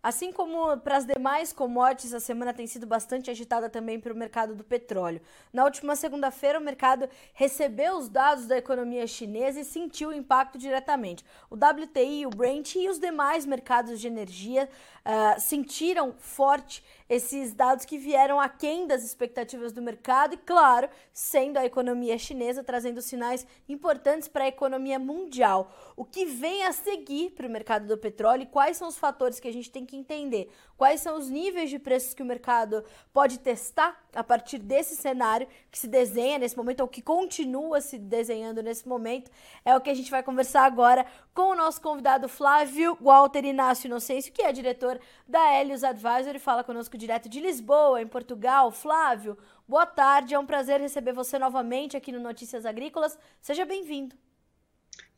Assim como para as demais commodities, a semana tem sido bastante agitada também para o mercado do petróleo. Na última segunda-feira, o mercado recebeu os dados da economia chinesa e sentiu o impacto diretamente. O WTI, o Brent e os demais mercados de energia uh, sentiram forte esses dados que vieram aquém das expectativas do mercado e, claro, sendo a economia chinesa trazendo sinais importantes para a economia mundial. O que vem a seguir para o mercado do petróleo e quais são os fatores que a gente tem que entender? Quais são os níveis de preços que o mercado pode testar a partir desse cenário que se desenha nesse momento, ou que continua se desenhando nesse momento? É o que a gente vai conversar agora com o nosso convidado Flávio Walter Inácio Inocêncio, que é diretor da Helios Advisor e fala conosco direto de Lisboa, em Portugal. Flávio, boa tarde, é um prazer receber você novamente aqui no Notícias Agrícolas. Seja bem-vindo.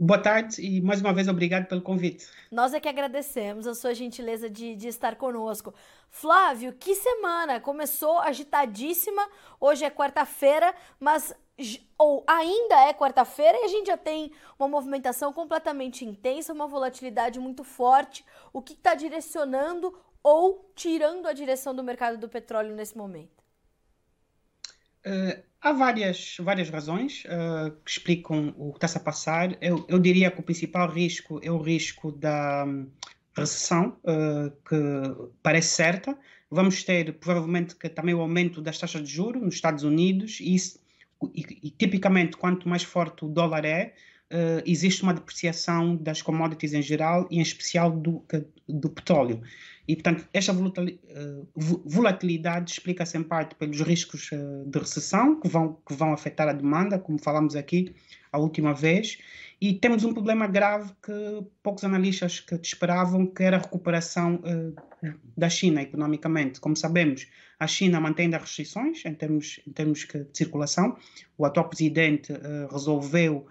Boa tarde e mais uma vez obrigado pelo convite. Nós é que agradecemos a sua gentileza de, de estar conosco. Flávio, que semana! Começou agitadíssima, hoje é quarta-feira, mas ou ainda é quarta-feira e a gente já tem uma movimentação completamente intensa, uma volatilidade muito forte. O que está direcionando ou tirando a direção do mercado do petróleo nesse momento? Uh, há várias, várias razões uh, que explicam o que está-se a passar. Eu, eu, diria que o principal risco é o risco da um, recessão, uh, que parece certa. Vamos ter provavelmente que, também o aumento das taxas de juros nos Estados Unidos, e, isso, e, e tipicamente quanto mais forte o dólar é, uh, existe uma depreciação das commodities em geral e em especial do, do petróleo. E, portanto, esta eh, volatilidade explica-se em parte pelos riscos uh, de recessão que vão, que vão afetar a demanda, como falamos aqui a última vez, e temos um problema grave que poucos analistas que esperavam, que era a recuperação uh, da China economicamente. Como sabemos, a China mantém as restrições em termos, em termos de circulação. O atual presidente resolveu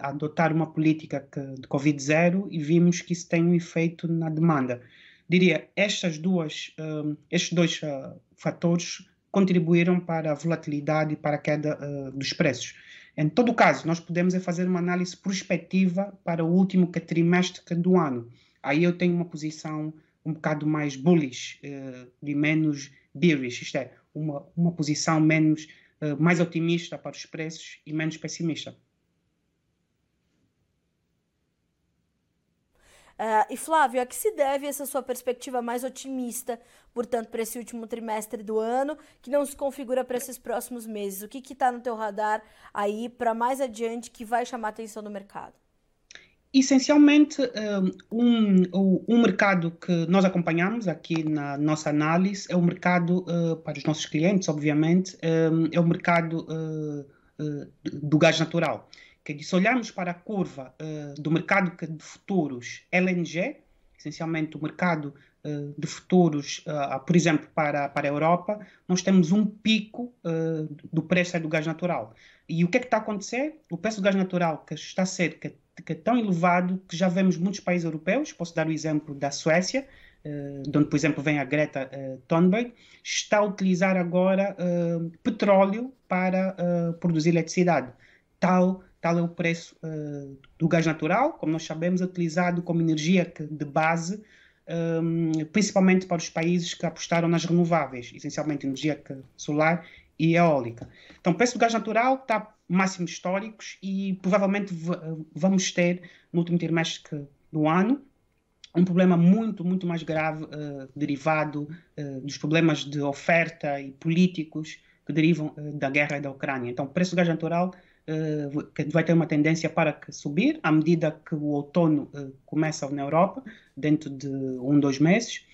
adotar uma política de Covid-0 e vimos que isso tem um efeito na demanda. Diria, estas duas, uh, estes dois uh, fatores contribuíram para a volatilidade e para a queda dos preços. Em todo caso, nós podemos é fazer uma análise prospectiva para o último trimestre do ano. Aí eu tenho uma posição um bocado mais bullish, de menos bearish, isto é, uma, uma posição menos, mais otimista para os preços e menos pessimista. Uh, e Flávio, a que se deve essa sua perspectiva mais otimista, portanto, para esse último trimestre do ano, que não se configura para esses próximos meses? O que está no teu radar aí para mais adiante que vai chamar a atenção do mercado? Essencialmente, um, um, um, mercado que nós acompanhamos aqui na nossa análise é o mercado, uh, para os nossos clientes, obviamente, um, é o mercado do gás natural que se olharmos para a curva uh, do mercado de futuros LNG, essencialmente o mercado uh, de futuros, uh, por exemplo, para, para a Europa, nós temos um pico do preço do gás natural. E o que é que está a acontecer? O preço do gás natural que está a ser que, que é tão elevado que já vemos muitos países europeus, posso dar o exemplo da Suécia, de onde, por exemplo, vem a Greta Thunberg, está a utilizar agora petróleo para produzir eletricidade. Tal tal é o preço uh, do gás natural, como nós sabemos, utilizado como energia de base, um, ehm, principalmente para os países que apostaram nas renováveis, essencialmente energia solar e eólica. Então, o preço do gás natural está máximos históricos e provavelmente vamos ter, no último trimestre do ano, um problema muito, muito mais grave uh, derivado uh, dos problemas de oferta e políticos que derivam da guerra da Ucrânia. Então, o preço do gás natural uh, vai ter uma tendência para subir à medida que o outono uh, começa na Europa, dentro de um, dois meses,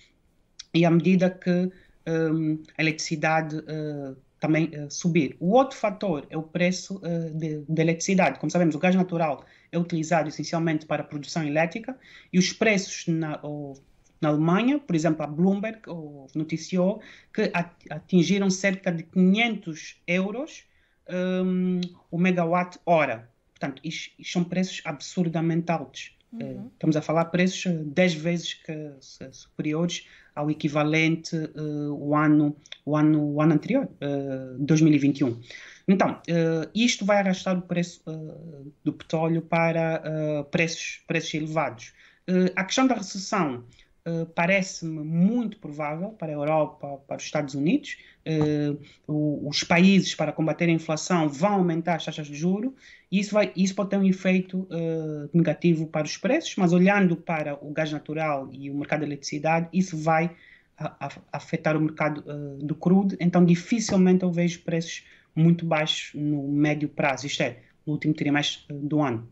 e à medida que ehm, a eletricidade uh, também subir. O outro fator é o preço de eletricidade. Como sabemos, o gás natural é utilizado essencialmente para a produção elétrica e os preços na, na Alemanha, por exemplo, a Bloomberg noticiou que atingiram cerca de 500 euros um, o megawatt hora. Portanto, isto, isto são preços absurdamente altos. Uhum. Uh, estamos a falar preços 10 vezes que, superiores ao equivalente uh, o, ano, o, ano, o ano anterior, uh, 2021. Então, isto vai arrastar o preço do petróleo para preços, preços elevados. a questão da recessão uh, parece-me muito provável para a Europa, para os Estados Unidos. Uh, os países, para combater a inflação, vão aumentar as taxas de juro e isso, vai, isso pode ter um efeito uh, negativo para os preços, mas olhando para o gás natural e o mercado de eletricidade, isso vai a, a, afetar o mercado do crudo, então dificilmente eu vejo preços muito baixos no médio prazo, isto é, no último trimestre do ano.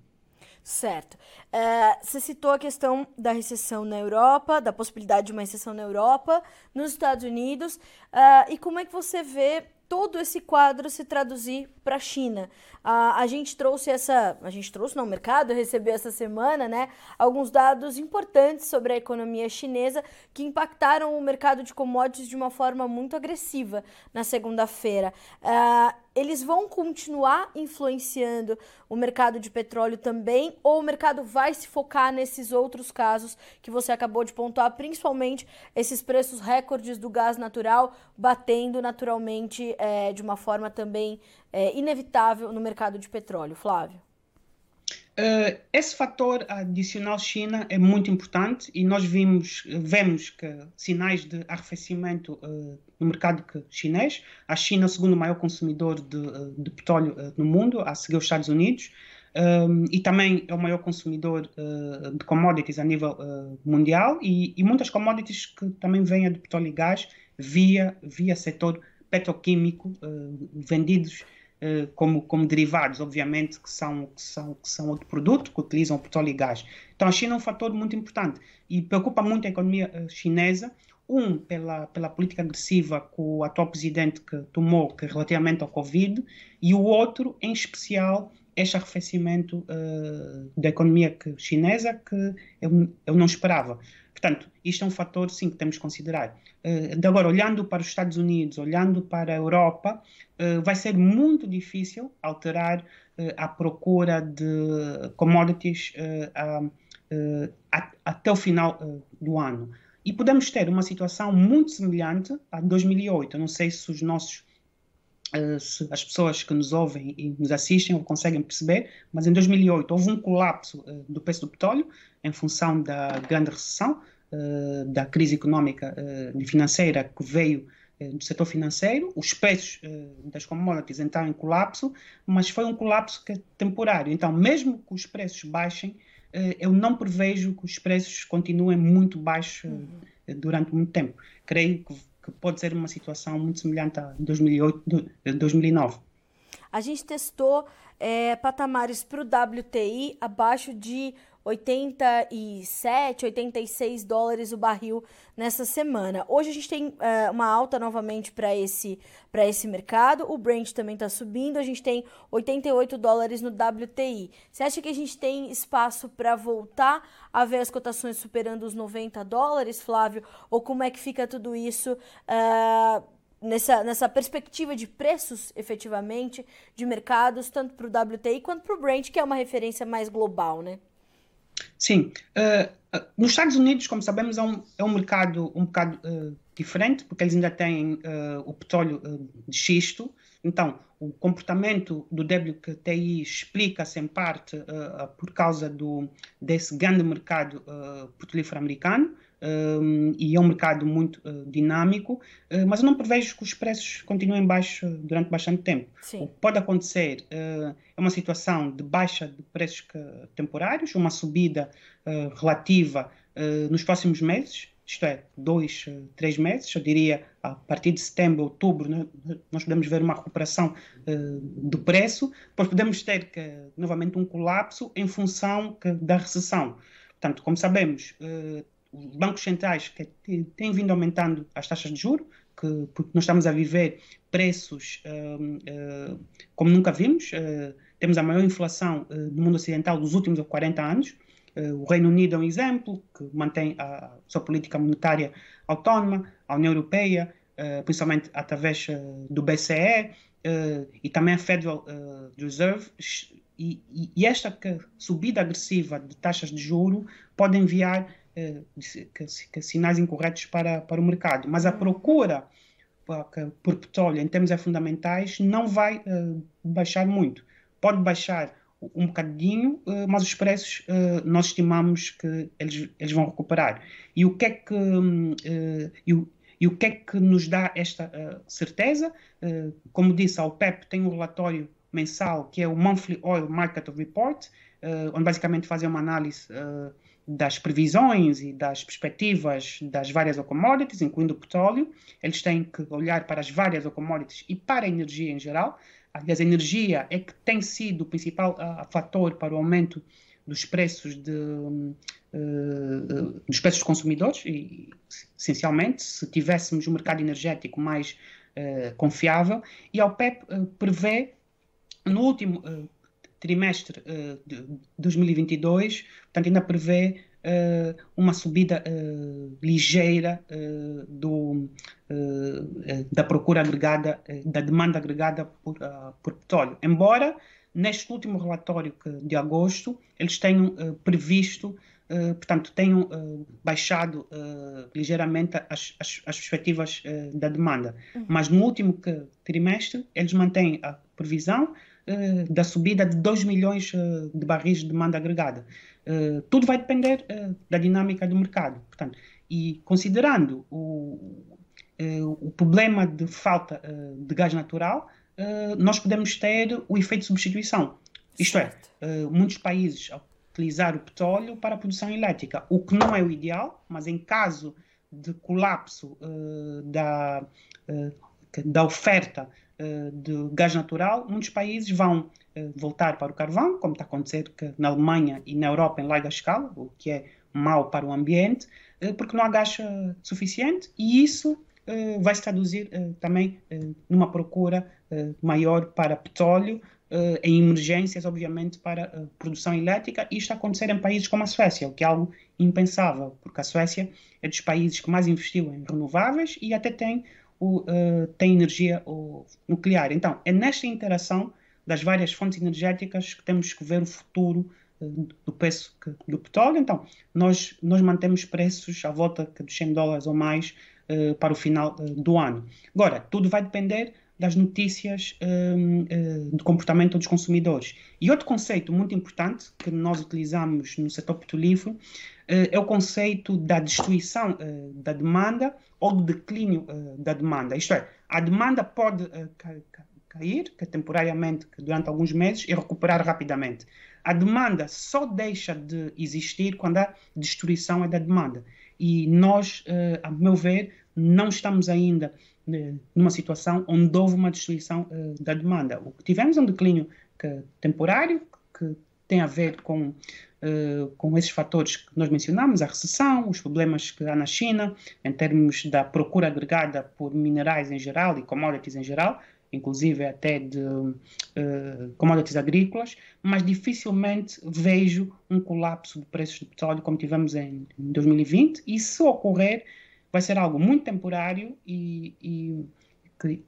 Certo. Uh, você citou a questão da recessão na Europa, da possibilidade de uma recessão na Europa, nos Estados Unidos, uh, e como é que você vê todo esse quadro se traduzir para a China. A, a gente trouxe essa, a gente trouxe no mercado, recebeu essa semana, né, alguns dados importantes sobre a economia chinesa que impactaram o mercado de commodities de uma forma muito agressiva na segunda-feira. Uh, eles vão continuar influenciando o mercado de petróleo também, ou o mercado vai se focar nesses outros casos que você acabou de pontuar, principalmente esses preços recordes do gás natural batendo naturalmente é, de uma forma também é, inevitável no mercado de petróleo. Flávio. Uh, esse fator adicional China é muito importante e nós vimos, vemos que sinais de arrefecimento uh, no mercado chinês. A China é o segundo maior consumidor de, de petróleo uh, no mundo, a seguir os Estados Unidos, e também é o maior consumidor de commodities a nível mundial e, e, muitas commodities que também vêm de petróleo e gás via, via setor petroquímico vendidos eh, como, como derivados, obviamente, que são, que, são, que são outro produto, que utilizam petróleo e gás. Então, a China é um fator muito importante e preocupa muito a economia uh, chinesa. Um, pela, pela política agressiva que o atual presidente que tomou que relativamente ao Covid, e o outro, em especial, este arrefecimento uh, da economia que, chinesa que eu, eu não esperava. Portanto, isto é um fator, sim, que temos que considerar. Uh, de agora, olhando para os Estados Unidos, olhando para a Europa, uh, vai ser muito difícil alterar uh, a procura de commodities até o final do ano. E podemos ter uma situação muito semelhante a 2008. Eu não sei se os nossos se as pessoas que nos ouvem e nos assistem conseguem perceber, mas em 2008 houve um colapso do preço do petróleo em função da grande recessão, uh, da crise económica e financeira que veio do setor financeiro, os preços das commodities entraram em colapso, mas foi um colapso que é temporário. Então, mesmo que os preços baixem, eu não prevejo que os preços continuem muito baixos uhum. durante muito tempo. Creio que, que, pode ser uma situação muito semelhante a 2008, 2009. A gente testou é, patamares para o WTI abaixo de 87, 86 dólares o barril nessa semana. Hoje a gente tem uh, uma alta novamente para esse, esse mercado. O Brent também está subindo. A gente tem 88 dólares no WTI. Você acha que a gente tem espaço para voltar a ver as cotações superando os 90 dólares, Flávio? Ou como é que fica tudo isso? Uh, nessa, nessa perspectiva de preços, efetivamente, de mercados, tanto para o WTI quanto para o Brent, que é uma referência mais global, né? Sim. Uh, nos Estados Unidos, como sabemos, é um, é um mercado um bocado uh, diferente, porque eles ainda têm o petróleo de xisto. Então, o comportamento do WTI explica-se em parte por causa do, desse grande mercado petrolífero americano, um, e é um mercado muito uh, dinâmico, uh, mas eu não prevejo que os preços continuem baixos durante bastante tempo. Sim. O que pode acontecer uh, é uma situação de baixa de preços que, temporários, uma subida relativa nos próximos meses, isto é, dois, três meses, eu diria a partir de setembro, outubro, né, nós podemos ver uma recuperação do preço, depois podemos ter que, novamente um colapso em função que, da recessão. Portanto, como sabemos, os bancos centrais que têm vindo aumentando as taxas de juros, que, porque nós estamos a viver preços uh, uh, como nunca vimos. Uh, temos a maior inflação no mundo ocidental dos últimos 40 anos. o Reino Unido é um exemplo, que mantém a sua política monetária autónoma, a União Europeia, principalmente através do BCE, e também a Federal Reserve. E, esta subida agressiva de taxas de juro pode enviar eh, sinais incorretos para, para o mercado. Mas a procura por petróleo, em termos fundamentais, não vai uh, baixar muito. Pode baixar um bocadinho, mas os preços nós estimamos que eles, eles vão recuperar. E o que é que, e o, e o que, é que nos dá esta certeza? como disse, a OPEP tem um relatório mensal que é o Monthly Oil Market Report, onde basicamente fazem uma análise das previsões e das perspectivas das várias commodities, incluindo o petróleo. Eles têm que olhar para as várias commodities e para a energia em geral. Aliás, a energia é que tem sido o principal uh, fator para o aumento dos preços de, uh, uh, dos preços dos consumidores e, essencialmente, se tivéssemos um mercado energético mais confiável. E a OPEP prevê, no último trimestre uh, de 2022, portanto, ainda prevê uh, uma subida uh, ligeira do, da procura agregada, da demanda agregada por, por petróleo. Embora, neste último relatório que, de agosto, eles tenham previsto Uh, portanto, tenham uh, baixado uh, ligeiramente as, as, as perspectivas da demanda. Uhum. Mas no último trimestre, eles mantêm a previsão da subida de 2 milhões uh, de barris de demanda agregada. Uh, tudo vai depender da dinâmica do mercado. Portanto, e considerando o, o problema de falta de gás natural, nós podemos ter o efeito de substituição. Isto é, muitos países utilizar o petróleo para a produção elétrica, o que não é o ideal, mas em caso de colapso da, da oferta eh, de gás natural, muitos países vão eh, voltar para o carvão, como está a acontecer na Alemanha e na Europa em larga escala, o que é mau para o ambiente, eh, porque não há gás suficiente e isso vai se traduzir também numa procura maior para petróleo, em emergências, obviamente, para produção elétrica. Isto está a acontecer em países como a Suécia, o que é algo impensável, porque a Suécia é dos países que mais investiu em renováveis e até tem o, uh, tem energia nuclear. Então, é nesta interação das várias fontes energéticas que temos que ver o futuro uh, do preço que, do petróleo. Então, nós, nós mantemos preços à volta dos 100 dólares ou mais uh, para o final do ano. Agora, tudo vai depender das notícias um, de comportamento dos consumidores. E outro conceito muito importante que nós utilizamos no setor petrolífero é o conceito da destruição da demanda ou do declínio uh, da demanda. Isto é, a demanda pode cair, que temporariamente, que durante alguns meses, e recuperar rapidamente. A demanda só deixa de existir quando há destruição é da demanda. E nós, a meu ver, não estamos ainda numa situação onde houve uma destruição da demanda. O que tivemos é um declínio que, temporário, que tem a ver com uh, com esses fatores que nós mencionamos, a recessão, os problemas que há na China, em termos da procura agregada por minerais em geral e commodities em geral, inclusive até de uh, commodities agrícolas, mas dificilmente vejo um colapso de preços de petróleo como tivemos em, em 2020, e se ocorrer, vai ser algo muito temporário e, e,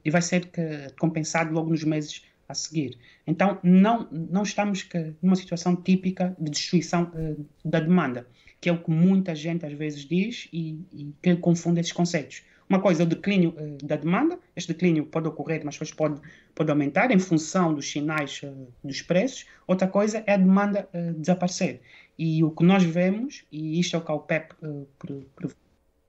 e vai ser compensado logo nos meses a seguir. Então, não, não estamos numa situação típica de destruição uh, da demanda, que é o que muita gente às vezes diz e, e que confunde esses conceitos. Uma coisa é o declínio uh, da demanda, este declínio pode ocorrer, mas depois pode, pode aumentar em função dos sinais uh, dos preços. Outra coisa é a demanda desaparecer. E o que nós vemos, e isto é o que a OPEP uh,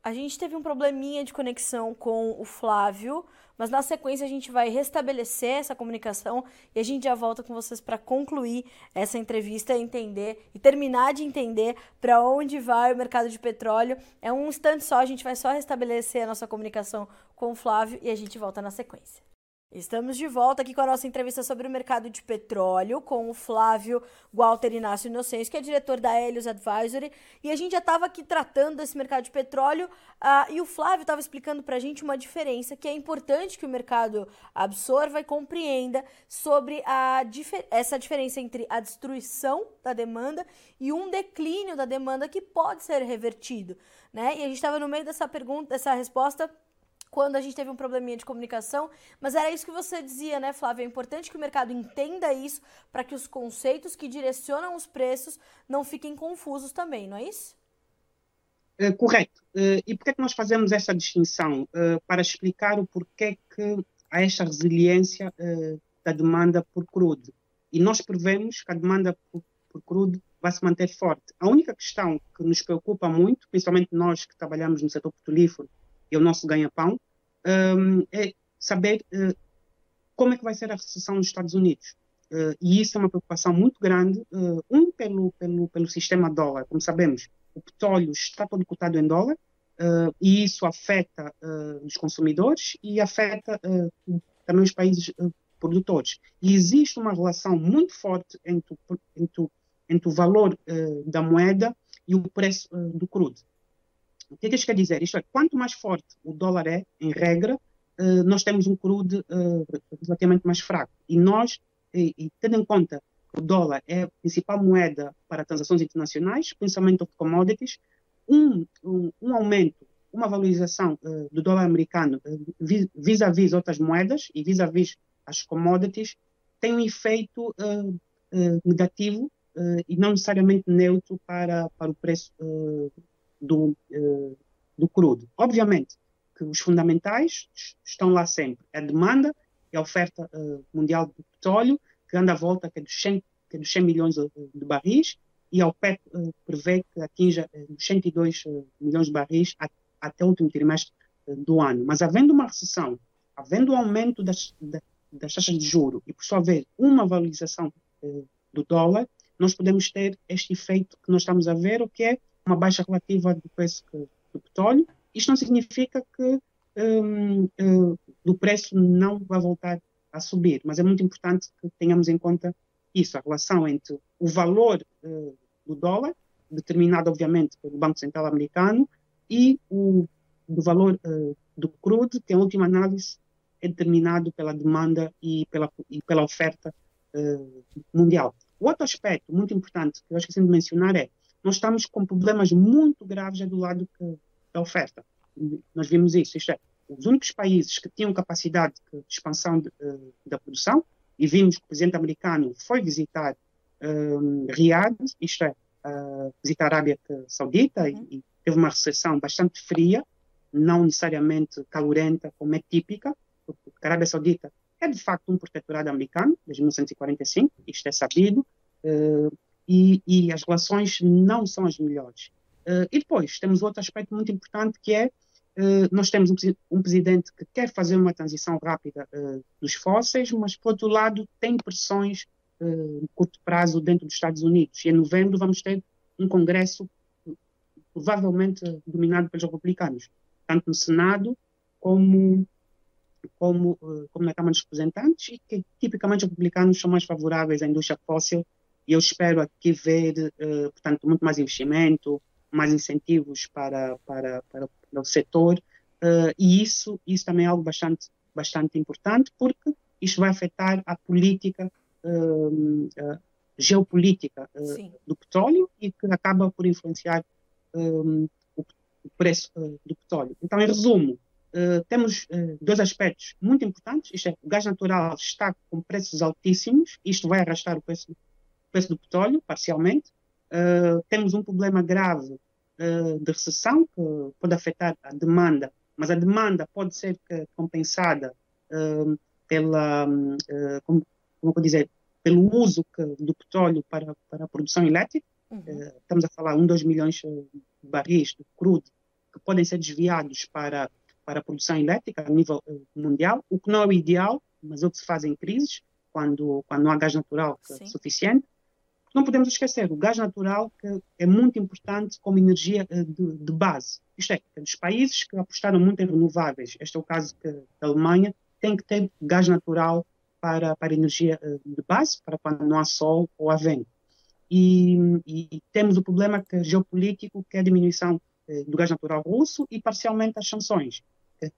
a gente teve um probleminha de conexão com o Flávio, mas na sequência a gente vai restabelecer essa comunicação e a gente já volta com vocês para concluir essa entrevista, entender e terminar de entender para onde vai o mercado de petróleo. É um instante só, a gente vai só restabelecer a nossa comunicação com o Flávio e a gente volta na sequência. Estamos de volta aqui com a nossa entrevista sobre o mercado de petróleo com o Flávio Walter Inácio Inocêncio, que é diretor da Helios Advisory. E a gente já estava aqui tratando desse mercado de petróleo uh, e o Flávio estava explicando para a gente uma diferença que é importante que o mercado absorva e compreenda sobre a difer essa diferença entre a destruição da demanda e um declínio da demanda que pode ser revertido. Né? E a gente estava no meio dessa pergunta, dessa resposta quando a gente teve um probleminha de comunicação, mas era isso que você dizia, né, Flávio? É importante que o mercado entenda isso para que os conceitos que direcionam os preços não fiquem confusos também, não é isso? É, correto. Uh, e por que, é que nós fazemos essa distinção? Uh, para explicar o porquê que há esta resiliência da demanda por crudo. e nós prevemos que a demanda por, por crudo vai se manter forte. A única questão que nos preocupa muito, principalmente nós que trabalhamos no setor petrolífero e o nosso ganha-pão, um, é saber uh, como é que vai ser a recessão nos Estados Unidos. Uh, e isso é uma preocupação muito grande, uh, um pelo, pelo, pelo sistema dólar. Como sabemos, o petróleo está todo cotado em dólar, e isso afeta os consumidores e afeta também os países produtores. E existe uma relação muito forte entre, entre, entre o valor uh, da moeda e o preço uh, do crudo. O que, é que isso quer dizer? Isto é, quanto mais forte o dólar é, em regra, uh, nós temos um crudo relativamente mais fraco. E nós, e, e, tendo em conta que o dólar é a principal moeda para transações internacionais, principalmente of commodities, um, um, um aumento uma valorização uh, do dólar americano vis-à-vis -vis outras moedas e vis-à-vis -vis as commodities tem um efeito negativo e não necessariamente neutro para, para o preço do, do crudo. Obviamente que os fundamentais estão lá sempre. A demanda e a oferta mundial de petróleo, que anda à volta que é dos 100, que é dos 100 milhões de, barris, e a OPEP prevê que atinja os 102 milhões de barris até o último trimestre eh, do ano. Mas havendo uma recessão, havendo um aumento das, das taxas de juro e, por sua vez, uma valorização eh, do dólar, nós podemos ter este efeito que nós estamos a ver, o que é uma baixa relativa do preço que, do petróleo. Isto não significa que um, uh, o preço não vai voltar a subir, mas é muito importante que tenhamos em conta isso, a relação entre o valor uh, do dólar, determinado, obviamente, pelo Banco Central americano, e o do valor uh, do crudo, que em última análise é determinado pela demanda e pela, e pela oferta mundial. O outro aspecto muito importante que eu esqueci de mencionar é nós estamos com problemas muito graves do lado que, da oferta. Nós vimos isso, isto é, os únicos países que tinham capacidade de expansão de, uh, da produção, e vimos que o presidente americano foi visitar um, Riad, isto é, uh, visitar a Arábia Saudita uhum. e, teve uma recepção bastante fria, não necessariamente calorenta, como é típica, porque a Arábia Saudita é de facto um protetorado americano, desde 1945, isto é sabido, uh, e, e, as relações não são as melhores. Uh, e depois temos outro aspecto muito importante que é uh, nós temos um, um, presidente que quer fazer uma transição rápida dos fósseis, mas por outro lado tem pressões uh, curto prazo dentro dos Estados Unidos. E em novembro vamos ter um congresso provavelmente dominado pelos republicanos, tanto no Senado como, como, como na Câmara dos Representantes, e que tipicamente os republicanos são mais favoráveis à indústria fóssil, e eu espero aqui ver, uh, portanto, muito mais investimento, mais incentivos para, para, para, para o setor, uh, e isso, isso também é algo bastante, bastante importante, porque isto vai afetar a política uh, geopolítica do petróleo e que acaba por influenciar um, o, o, preço uh, do petróleo. Então, em resumo, uh, temos uh, dois aspectos muito importantes. Isto é, o gás natural está com preços altíssimos, isto vai arrastar o preço, preço do petróleo, parcialmente. temos um problema grave de recessão, que pode afetar a demanda, mas a demanda pode ser compensada pela, como, como eu dizer, pelo uso que, do petróleo para, para a produção elétrica. Uhum. Uh, estamos a falar 1, 2 milhões de barris de crudo que podem ser desviados para, para a produção elétrica a nível uh, mundial, o que não é o ideal, mas é o que se faz em crises, quando, quando não há gás natural é suficiente. Não podemos esquecer, o gás natural que é muito importante como energia uh, de, de, base. Isto é, dos países que apostaram muito em renováveis, este é o caso que, da Alemanha, tem que ter gás natural para, para energia de base, para quando não há sol ou há vento. E, e, temos o problema que, geopolítico, que é a diminuição eh, do gás natural russo e parcialmente as sanções.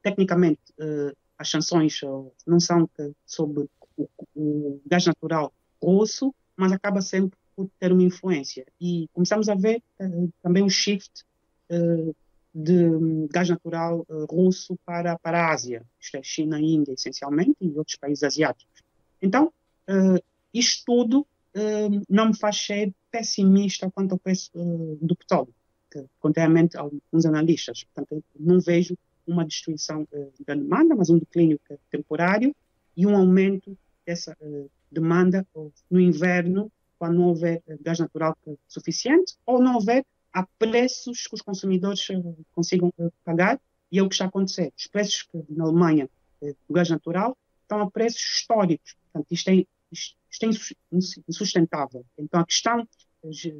tecnicamente, eh, as sanções eh, não são sobre o, o, gás natural russo, mas acaba sempre por ter uma influência. E começamos a ver também um shift de gás natural russo para, para a Ásia, isto é, China Índia, essencialmente, e outros países asiáticos. Então, isto tudo uh, não me faz ser pessimista quanto ao preço uh, do petróleo, que, contrariamente a alguns analistas. Portanto, não vejo uma destruição uh, da demanda, mas um declínio temporário e um aumento dessa, demanda no inverno, quando não houver gás natural suficiente, ou não houver a preços que os consumidores consigam pagar, e é o que está a acontecer. Os preços na Alemanha do gás natural estão a preços históricos. Portanto, isto é, isto é insustentável. Então, a questão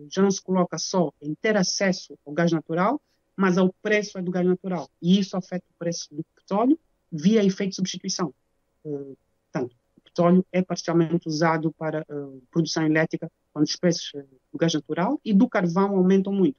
já não se coloca só em ter acesso ao gás natural, mas ao preço do gás natural. E isso afeta o preço do petróleo via efeito de substituição. Petróleo é parcialmente usado para uh, produção elétrica quando os preços do gás natural e do carvão aumentam muito.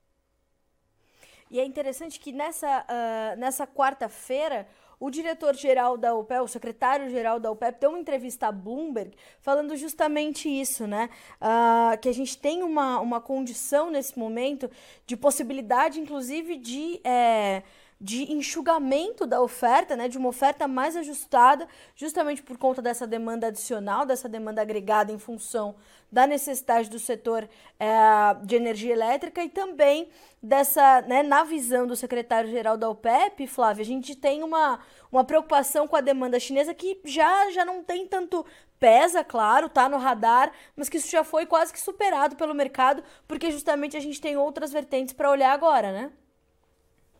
E é interessante que nessa, uh, nessa quarta-feira o diretor-geral da OPEP, o secretário-geral da OPEP, deu uma entrevista à Bloomberg falando justamente isso, né? Uh, que a gente tem uma, uma condição nesse momento de possibilidade, inclusive, de. É, de enxugamento da oferta, né, de uma oferta mais ajustada, justamente por conta dessa demanda adicional, dessa demanda agregada em função da necessidade do setor é, de energia elétrica e também dessa, né, na visão do secretário-geral da OPEP, Flávia, a gente tem uma, uma preocupação com a demanda chinesa que já, já não tem tanto pesa, claro, tá no radar, mas que isso já foi quase que superado pelo mercado, porque justamente a gente tem outras vertentes para olhar agora, né?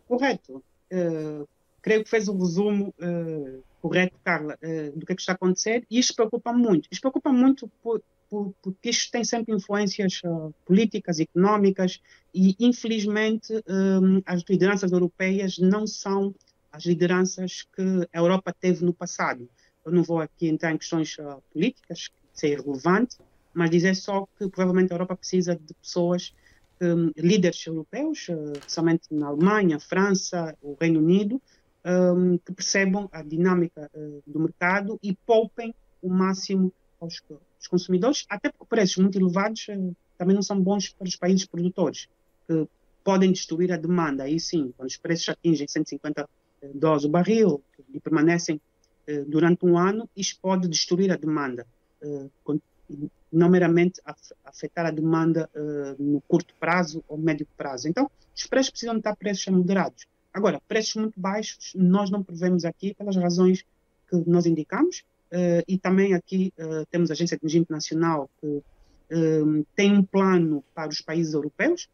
Correto. Uh, creio que fez o resumo uh, correto, Carla, uh, do que, é que está a acontecer, e isto preocupa muito. Isto preocupa muito por, por, porque isto tem sempre influências políticas, económicas, e infelizmente um, as lideranças europeias não são as lideranças que a Europa teve no passado. Eu não vou aqui entrar em questões políticas, que é irrelevante, mas dizer só que provavelmente a Europa precisa de pessoas um, líderes europeus, especialmente na Alemanha, França, o Reino Unido, um, que percebam a dinâmica uh, do mercado e poupem o máximo aos, aos, consumidores, até porque preços muito elevados uh, também não são bons para os países produtores, que podem destruir a demanda. Aí sim, quando os preços atingem 150 dólares o barril e permanecem uh, durante um ano, isso pode destruir a demanda não meramente afetar a demanda uh, no curto prazo ou médio prazo. Então, os preços precisam estar preços moderados. Agora, preços muito baixos nós não prevemos aqui pelas razões que nós indicamos uh, e também aqui uh, temos a Agência de Energia Internacional que tem um plano para os países europeus,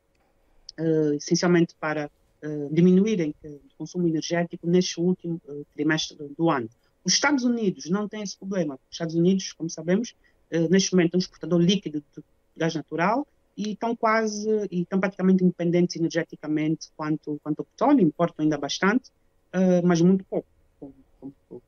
essencialmente para diminuírem o consumo energético neste último trimestre do ano. Os Estados Unidos não têm esse problema. Os Estados Unidos, como sabemos, neste momento, é um exportador líquido de gás natural e estão quase, e estão praticamente independentes energeticamente quanto, quanto ao petróleo, importam ainda bastante, uh, mas muito pouco, com, com, com,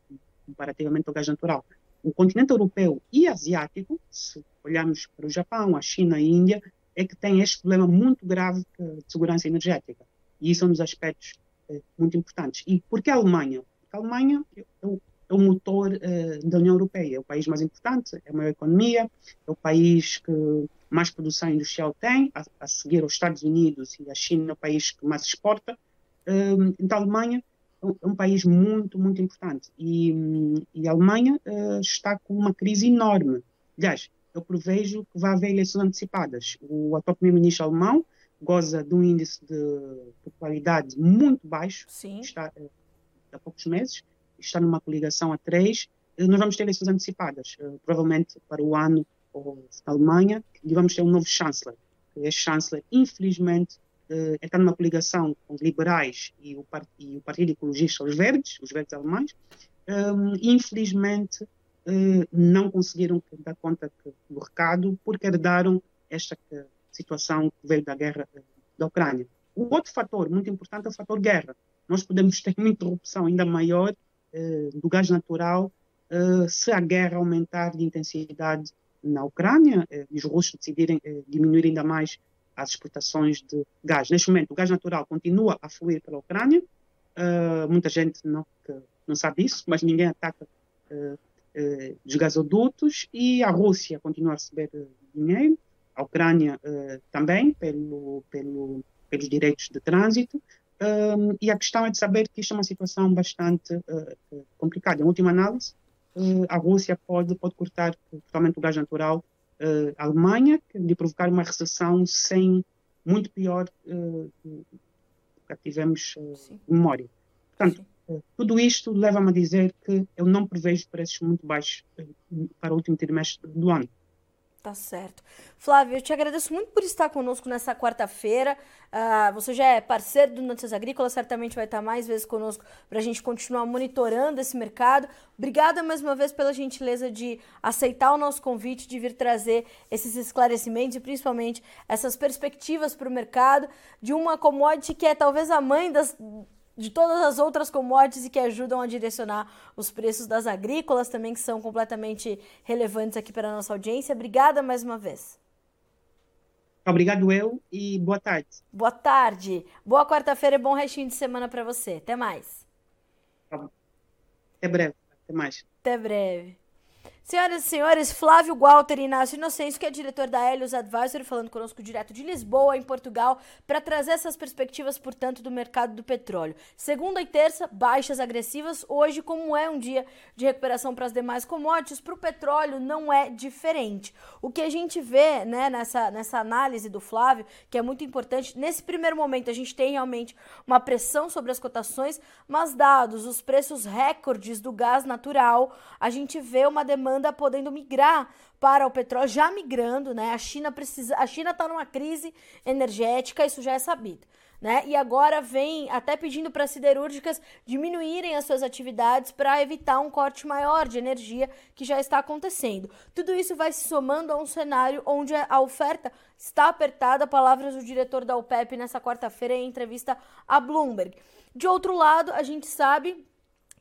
comparativamente ao gás natural. O continente europeu e asiático, se olharmos para o Japão, a China e a Índia, é que tem este problema muito grave de segurança energética. E isso é um dos aspectos uh, muito importantes. E por que a Alemanha? Porque a Alemanha, eu, é o motor uh, da União Europeia. É o país mais importante, é a maior economia, é o país que mais produção industrial tem, a, a seguir aos Estados Unidos e a China é o país que mais exporta. Uh, então, a Alemanha é um país muito, muito importante. E, e a Alemanha uh, está com uma crise enorme. Aliás, eu prevejo que vai haver eleições antecipadas. O atual primeiro-ministro alemão goza de um índice de popularidade muito baixo, Sim. está uh, há poucos meses, está numa coligação a três, eh, nós vamos ter eleições antecipadas, uh, provavelmente para o ano ou na Alemanha, e vamos ter um novo chanceler. Este chanceler, infelizmente, uh, está numa coligação com os liberais e o, e o Partido Ecologista, os verdes, os verdes alemães, um, e infelizmente não conseguiram dar conta do recado porque herdaram esta situação que veio da guerra da Ucrânia. O outro fator muito importante é o fator guerra. Nós podemos ter uma interrupção ainda maior eh, do gás natural eh, se a guerra aumentar de intensidade na Ucrânia eh, e os russos decidirem diminuir ainda mais as exportações de gás. Neste momento, o gás natural continua a fluir pela Ucrânia. muita gente não, não sabe isso, mas ninguém ataca os gasodutos e a Rússia continua a receber dinheiro, a Ucrânia também, pelo, pelo, pelos direitos de trânsito. Um, e a questão é de saber que isto é uma situação bastante uh, complicada. Em última análise, uh, a Rússia pode, pode cortar totalmente o gás natural uh, à Alemanha, de provocar uma recessão sem muito pior do que tivemos em memória. Portanto, tudo isto leva-me a dizer que eu não prevejo preços muito baixos para o último trimestre do ano. Tá certo. Flávio, eu te agradeço muito por estar conosco nessa quarta-feira. Uh, você já é parceiro do Notícias Agrícolas, certamente vai estar mais vezes conosco para a gente continuar monitorando esse mercado. Obrigada mais uma vez pela gentileza de aceitar o nosso convite, de vir trazer esses esclarecimentos e principalmente essas perspectivas para o mercado de uma commodity que é talvez a mãe das de todas as outras commodities e que ajudam a direcionar os preços das agrícolas também, que são completamente relevantes aqui para a nossa audiência. Obrigada mais uma vez. Obrigado eu e boa tarde. Boa tarde. Boa quarta-feira e bom restinho de semana para você. Até mais. Até breve. Até mais. Até breve. Senhoras e senhores, Flávio Walter Inácio Inocêncio, que é diretor da Helios Advisory, falando conosco direto de Lisboa, em Portugal, para trazer essas perspectivas, portanto, do mercado do petróleo. Segunda e terça, baixas agressivas. Hoje, como é um dia de recuperação para as demais commodities, para o petróleo não é diferente. O que a gente vê né, nessa, nessa análise do Flávio, que é muito importante, nesse primeiro momento a gente tem realmente uma pressão sobre as cotações, mas dados os preços recordes do gás natural, a gente vê uma demanda demanda podendo migrar para o petróleo, já migrando, né? A China precisa, a China está numa crise energética, isso já é sabido. Né? E agora vem até pedindo para as siderúrgicas diminuírem as suas atividades para evitar um corte maior de energia que já está acontecendo. Tudo isso vai se somando a um cenário onde a oferta está apertada, palavras do diretor da OPEP nessa quarta-feira em entrevista a Bloomberg. De outro lado, a gente sabe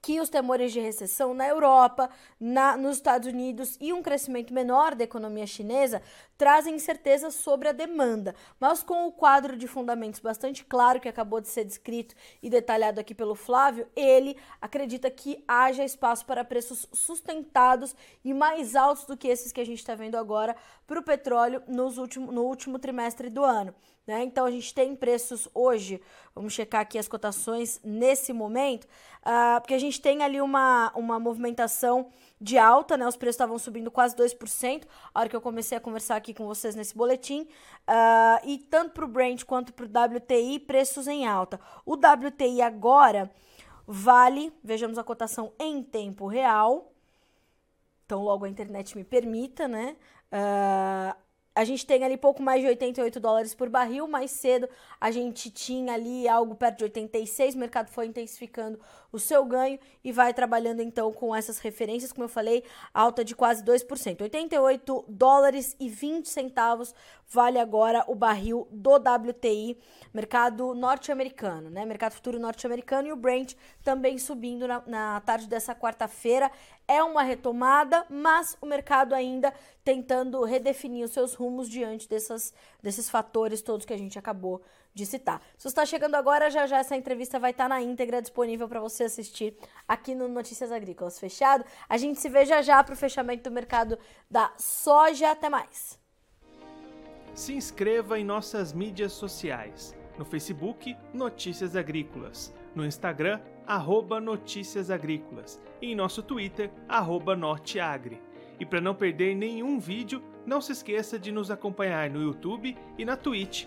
que os temores de recessão na Europa, na, nos Estados Unidos e um crescimento menor da economia chinesa trazem incertezas sobre a demanda. Mas com o quadro de fundamentos bastante claro que acabou de ser descrito e detalhado aqui pelo Flávio, ele acredita que haja espaço para preços sustentados e mais altos do que esses que a gente está vendo agora para o petróleo nos último, no último trimestre do ano. Né? Então a gente tem preços hoje, vamos checar aqui as cotações nesse momento, uh, porque a gente tem ali uma, uma movimentação de alta, né? Os preços estavam subindo quase 2%, a hora que eu comecei a conversar aqui com vocês nesse boletim. Uh, e tanto para o Brent quanto para o WTI, preços em alta. O WTI agora vale, vejamos a cotação em tempo real. Então, logo a internet me permita, né? Uh, a gente tem ali pouco mais de 88 dólares por barril. Mais cedo a gente tinha ali algo perto de 86. O mercado foi intensificando o seu ganho e vai trabalhando então com essas referências, como eu falei, alta de quase 2%. 88 dólares e 20 centavos vale agora o barril do WTI, mercado norte-americano, né? Mercado futuro norte-americano e o Brent também subindo na, na tarde dessa quarta-feira. É uma retomada, mas o mercado ainda tentando redefinir os seus rumos diante dessas, desses fatores todos que a gente acabou de citar. Se você está chegando agora, já já essa entrevista vai estar tá na íntegra disponível para você assistir aqui no Notícias Agrícolas. Fechado? A gente se vê já já para o fechamento do mercado da soja. Até mais! Se inscreva em nossas mídias sociais. No Facebook, Notícias Agrícolas. No Instagram, arroba Notícias Agrícolas. E em nosso Twitter, arroba Norteagri. E para não perder nenhum vídeo, não se esqueça de nos acompanhar no YouTube e na Twitch